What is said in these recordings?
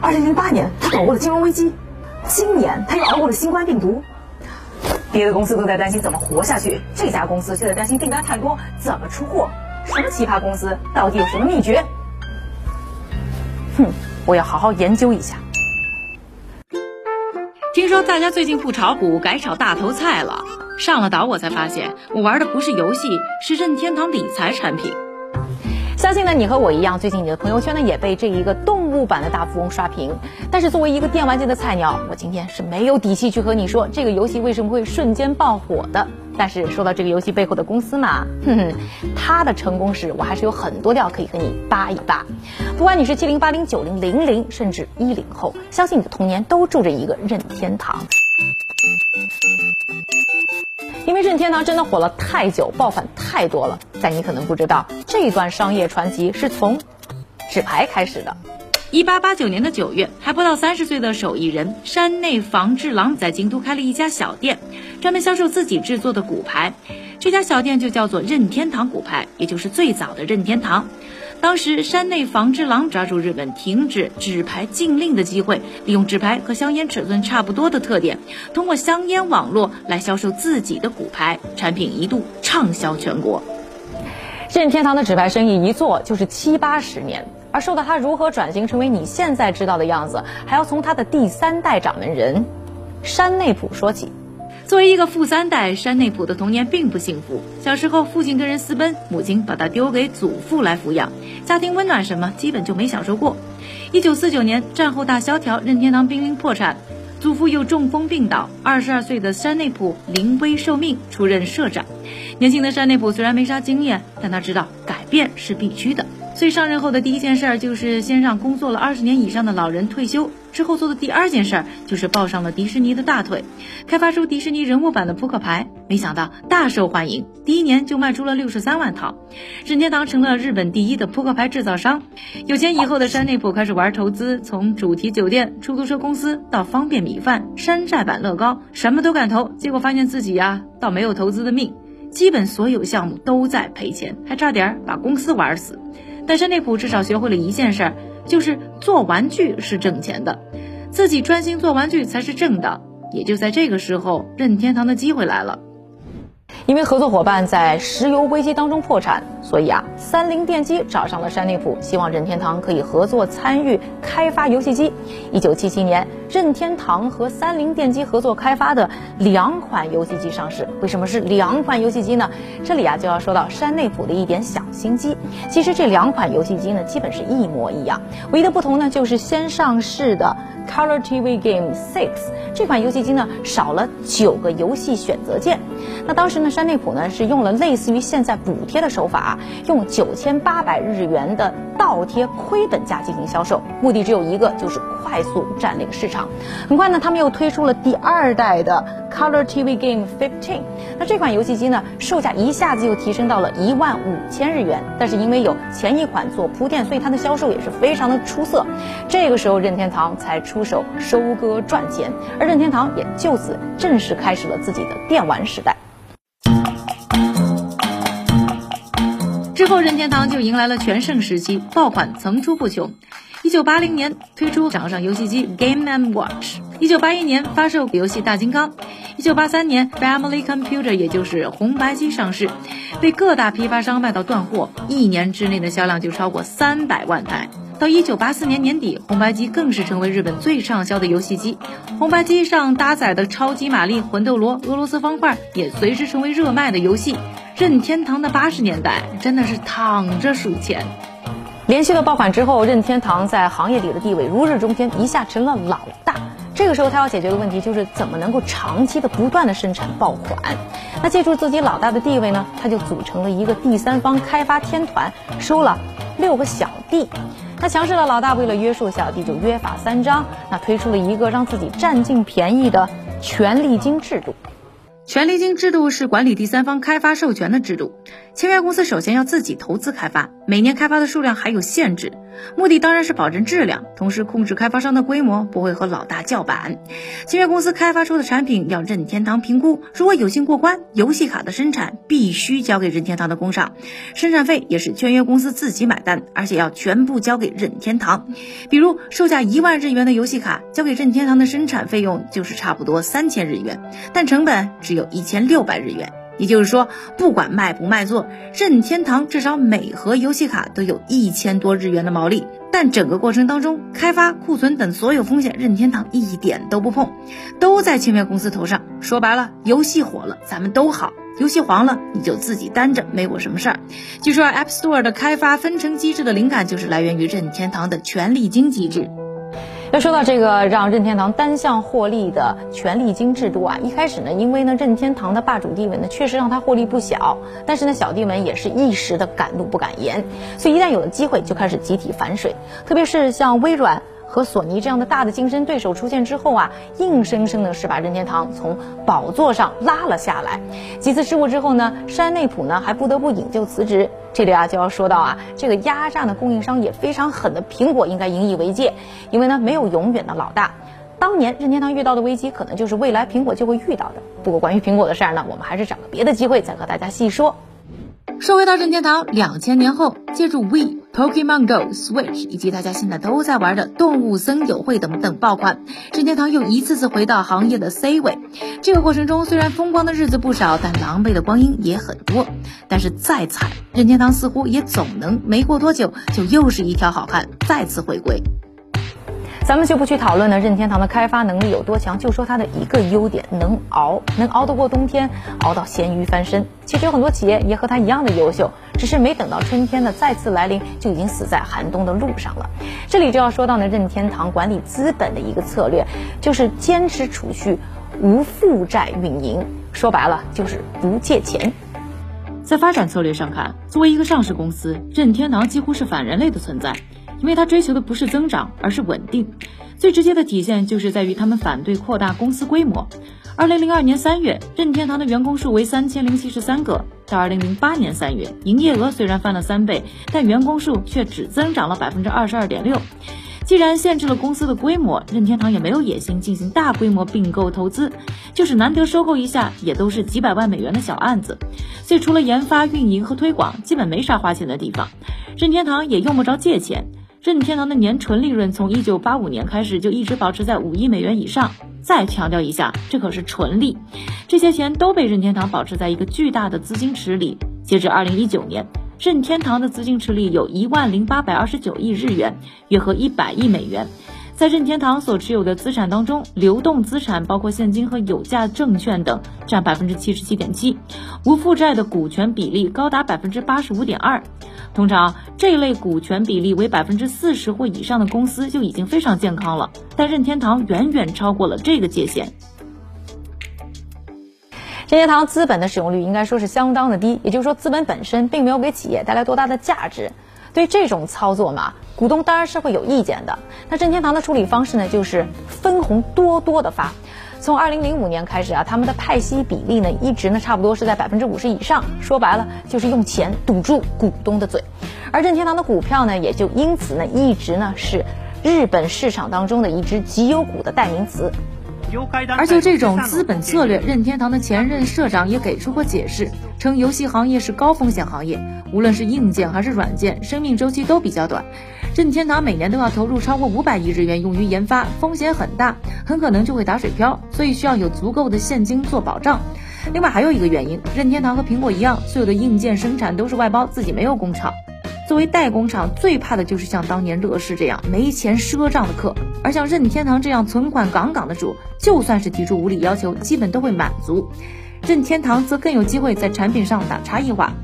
二零零八年他躲过了金融危机，今年他又熬过了新冠病毒。别的公司都在担心怎么活下去，这家公司却在担心订单太多怎么出货。什么奇葩公司？到底有什么秘诀？哼，我要好好研究一下。听说大家最近不炒股，改炒大头菜了。上了岛我才发现，我玩的不是游戏，是任天堂理财产品。相信呢，你和我一样，最近你的朋友圈呢也被这一个动物版的大富翁刷屏。但是作为一个电玩界的菜鸟，我今天是没有底气去和你说这个游戏为什么会瞬间爆火的。但是说到这个游戏背后的公司嘛，哼哼，它的成功史我还是有很多料可以和你扒一扒。不管你是七零八零九零零零，甚至一零后，相信你的童年都住着一个任天堂。因为任天堂真的火了太久，爆款太多了，但你可能不知道，这段商业传奇是从纸牌开始的。一八八九年的九月，还不到三十岁的手艺人山内房治郎在京都开了一家小店，专门销售自己制作的骨牌。这家小店就叫做任天堂骨牌，也就是最早的任天堂。当时山内房治郎抓住日本停止纸牌禁令的机会，利用纸牌和香烟尺寸差不多的特点，通过香烟网络来销售自己的骨牌产品，一度畅销全国。任天堂的纸牌生意一做就是七八十年，而说到他如何转型成为你现在知道的样子，还要从他的第三代掌门人山内溥说起。作为一个富三代，山内溥的童年并不幸福。小时候，父亲跟人私奔，母亲把他丢给祖父来抚养，家庭温暖什么基本就没享受过。一九四九年，战后大萧条，任天堂濒临破产，祖父又中风病倒。二十二岁的山内溥临危受命，出任社长。年轻的山内溥虽然没啥经验，但他知道改变是必须的。所以上任后的第一件事儿就是先让工作了二十年以上的老人退休。之后做的第二件事儿就是抱上了迪士尼的大腿，开发出迪士尼人物版的扑克牌。没想到大受欢迎，第一年就卖出了六十三万套，任天堂成了日本第一的扑克牌制造商。有钱以后的山内溥开始玩投资，从主题酒店、出租车公司到方便米饭、山寨版乐高，什么都敢投。结果发现自己呀，倒没有投资的命，基本所有项目都在赔钱，还差点把公司玩死。但山内普至少学会了一件事儿，就是做玩具是挣钱的，自己专心做玩具才是正的。也就在这个时候，任天堂的机会来了。因为合作伙伴在石油危机当中破产，所以啊，三菱电机找上了山内普，希望任天堂可以合作参与开发游戏机。一九七七年，任天堂和三菱电机合作开发的两款游戏机上市。为什么是两款游戏机呢？这里啊就要说到山内普的一点小心机。其实这两款游戏机呢，基本是一模一样，唯一的不同呢，就是先上市的 Color TV Game Six 这款游戏机呢，少了九个游戏选择键。那当时呢，山内溥呢是用了类似于现在补贴的手法，用九千八百日元的倒贴亏本价进行销售，目的只有一个，就是快速占领市场。很快呢，他们又推出了第二代的 Color TV Game Fifteen。那这款游戏机呢，售价一下子又提升到了一万五千日元，但是因为有前一款做铺垫，所以它的销售也是非常的出色。这个时候，任天堂才出手收割赚钱，而任天堂也就此正式开始了自己的电玩时代。后，任天堂就迎来了全盛时期，爆款层出不穷。一九八零年推出掌上游戏机 Game and Watch，一九八一年发售游戏大金刚，一九八三年 Family Computer 也就是红白机上市，被各大批发商卖到断货，一年之内的销量就超过三百万台。到一九八四年年底，红白机更是成为日本最畅销的游戏机，红白机上搭载的超级玛丽、魂斗罗、俄罗斯方块也随之成为热卖的游戏。任天堂的八十年代真的是躺着数钱。连续的爆款之后，任天堂在行业里的地位如日中天，一下成了老大。这个时候，他要解决的问题就是怎么能够长期的不断的生产爆款。那借助自己老大的地位呢，他就组成了一个第三方开发天团，收了六个小弟。那强势的老大为了约束小弟，就约法三章，那推出了一个让自己占尽便宜的权利金制度。权利金制度是管理第三方开发授权的制度，签约公司首先要自己投资开发，每年开发的数量还有限制，目的当然是保证质量，同时控制开发商的规模，不会和老大叫板。签约公司开发出的产品要任天堂评估，如果有幸过关，游戏卡的生产必须交给任天堂的工厂，生产费也是签约公司自己买单，而且要全部交给任天堂。比如售价一万日元的游戏卡，交给任天堂的生产费用就是差不多三千日元，但成本只有一千六百日元。也就是说，不管卖不卖座，任天堂至少每盒游戏卡都有一千多日元的毛利。但整个过程当中，开发、库存等所有风险，任天堂一点都不碰，都在签约公司头上。说白了，游戏火了，咱们都好；游戏黄了，你就自己担着，没我什么事儿。据说 App Store 的开发分成机制的灵感就是来源于任天堂的权力金机制。要说到这个让任天堂单向获利的权力金制度啊，一开始呢，因为呢任天堂的霸主地位呢，确实让他获利不小。但是呢，小弟们也是一时的敢怒不敢言，所以一旦有了机会，就开始集体反水。特别是像微软。和索尼这样的大的竞争对手出现之后啊，硬生生的是把任天堂从宝座上拉了下来。几次失误之后呢，山内溥呢还不得不引咎辞职。这里啊就要说到啊，这个压榨的供应商也非常狠的苹果应该引以为戒，因为呢没有永远的老大。当年任天堂遇到的危机，可能就是未来苹果就会遇到的。不过关于苹果的事儿呢，我们还是找个别的机会再和大家细说。说回到任天堂，两千年后，借助 Wii、Pokemon Go、Switch 以及大家现在都在玩的动物森友会等等爆款，任天堂又一次次回到行业的 C 位。这个过程中，虽然风光的日子不少，但狼狈的光阴也很多。但是再惨，任天堂似乎也总能没过多久，就又是一条好汉再次回归。咱们就不去讨论呢，任天堂的开发能力有多强，就说它的一个优点，能熬，能熬得过冬天，熬到咸鱼翻身。其实有很多企业也和它一样的优秀，只是没等到春天的再次来临，就已经死在寒冬的路上了。这里就要说到呢，任天堂管理资本的一个策略，就是坚持储蓄，无负债运营。说白了，就是不借钱。在发展策略上看，作为一个上市公司，任天堂几乎是反人类的存在。因为他追求的不是增长，而是稳定。最直接的体现就是在于他们反对扩大公司规模。二零零二年三月，任天堂的员工数为三千零七十三个；到二零零八年三月，营业额虽然翻了三倍，但员工数却只增长了百分之二十二点六。既然限制了公司的规模，任天堂也没有野心进行大规模并购投资，就是难得收购一下，也都是几百万美元的小案子。所以除了研发、运营和推广，基本没啥花钱的地方。任天堂也用不着借钱。任天堂的年纯利润从一九八五年开始就一直保持在五亿美元以上。再强调一下，这可是纯利，这些钱都被任天堂保持在一个巨大的资金池里。截至二零一九年，任天堂的资金池里有一万零八百二十九亿日元，约合一百亿美元。在任天堂所持有的资产当中，流动资产包括现金和有价证券等占百分之七十七点七，无负债的股权比例高达百分之八十五点二。通常这类股权比例为百分之四十或以上的公司就已经非常健康了，但任天堂远远超过了这个界限。任天堂资本的使用率应该说是相当的低，也就是说资本本身并没有给企业带来多大的价值。对这种操作嘛，股东当然是会有意见的。那任天堂的处理方式呢，就是分红多多的发。从二零零五年开始啊，他们的派息比例呢，一直呢差不多是在百分之五十以上。说白了，就是用钱堵住股东的嘴。而任天堂的股票呢，也就因此呢，一直呢是日本市场当中的一只绩优股的代名词。而就这种资本策略，任天堂的前任社长也给出过解释，称游戏行业是高风险行业，无论是硬件还是软件，生命周期都比较短。任天堂每年都要投入超过五百亿日元用于研发，风险很大，很可能就会打水漂，所以需要有足够的现金做保障。另外还有一个原因，任天堂和苹果一样，所有的硬件生产都是外包，自己没有工厂。作为代工厂，最怕的就是像当年乐视这样没钱赊账的客。而像任天堂这样存款杠杠的主，就算是提出无理要求，基本都会满足。任天堂则更有机会在产品上打差异化。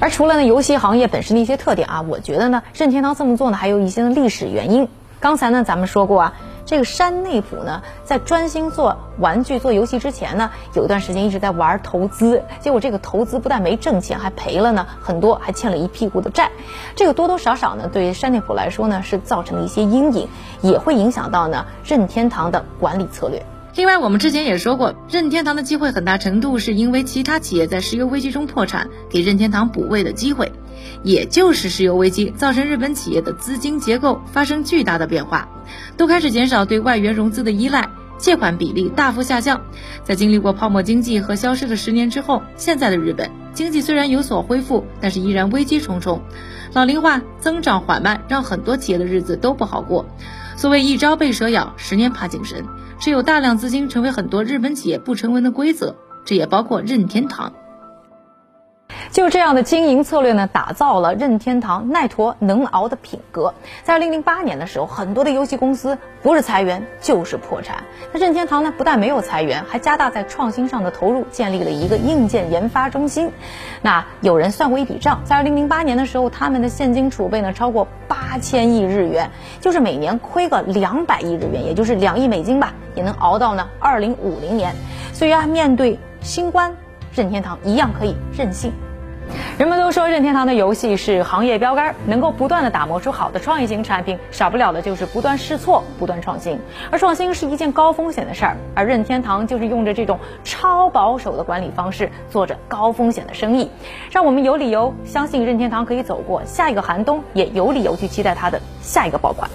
而除了呢游戏行业本身的一些特点啊，我觉得呢任天堂这么做呢还有一些历史原因。刚才呢咱们说过啊。这个山内溥呢，在专心做玩具、做游戏之前呢，有一段时间一直在玩投资，结果这个投资不但没挣钱，还赔了呢，很多还欠了一屁股的债。这个多多少少呢，对于山内溥来说呢，是造成了一些阴影，也会影响到呢任天堂的管理策略。另外，我们之前也说过，任天堂的机会很大程度是因为其他企业在石油危机中破产，给任天堂补位的机会。也就是石油危机造成日本企业的资金结构发生巨大的变化，都开始减少对外援融资的依赖，借款比例大幅下降。在经历过泡沫经济和消失的十年之后，现在的日本经济虽然有所恢复，但是依然危机重重，老龄化、增长缓慢，让很多企业的日子都不好过。所谓一朝被蛇咬，十年怕井绳，持有大量资金成为很多日本企业不成文的规则，这也包括任天堂。就这样的经营策略呢，打造了任天堂耐驮能熬的品格。在二零零八年的时候，很多的游戏公司不是裁员就是破产。那任天堂呢，不但没有裁员，还加大在创新上的投入，建立了一个硬件研发中心。那有人算过一笔账，在二零零八年的时候，他们的现金储备呢超过八千亿日元，就是每年亏个两百亿日元，也就是两亿美金吧，也能熬到呢二零五零年。所以啊，面对新冠，任天堂一样可以任性。人们都说任天堂的游戏是行业标杆，能够不断的打磨出好的创意型产品，少不了的就是不断试错、不断创新。而创新是一件高风险的事儿，而任天堂就是用着这种超保守的管理方式，做着高风险的生意，让我们有理由相信任天堂可以走过下一个寒冬，也有理由去期待它的下一个爆款。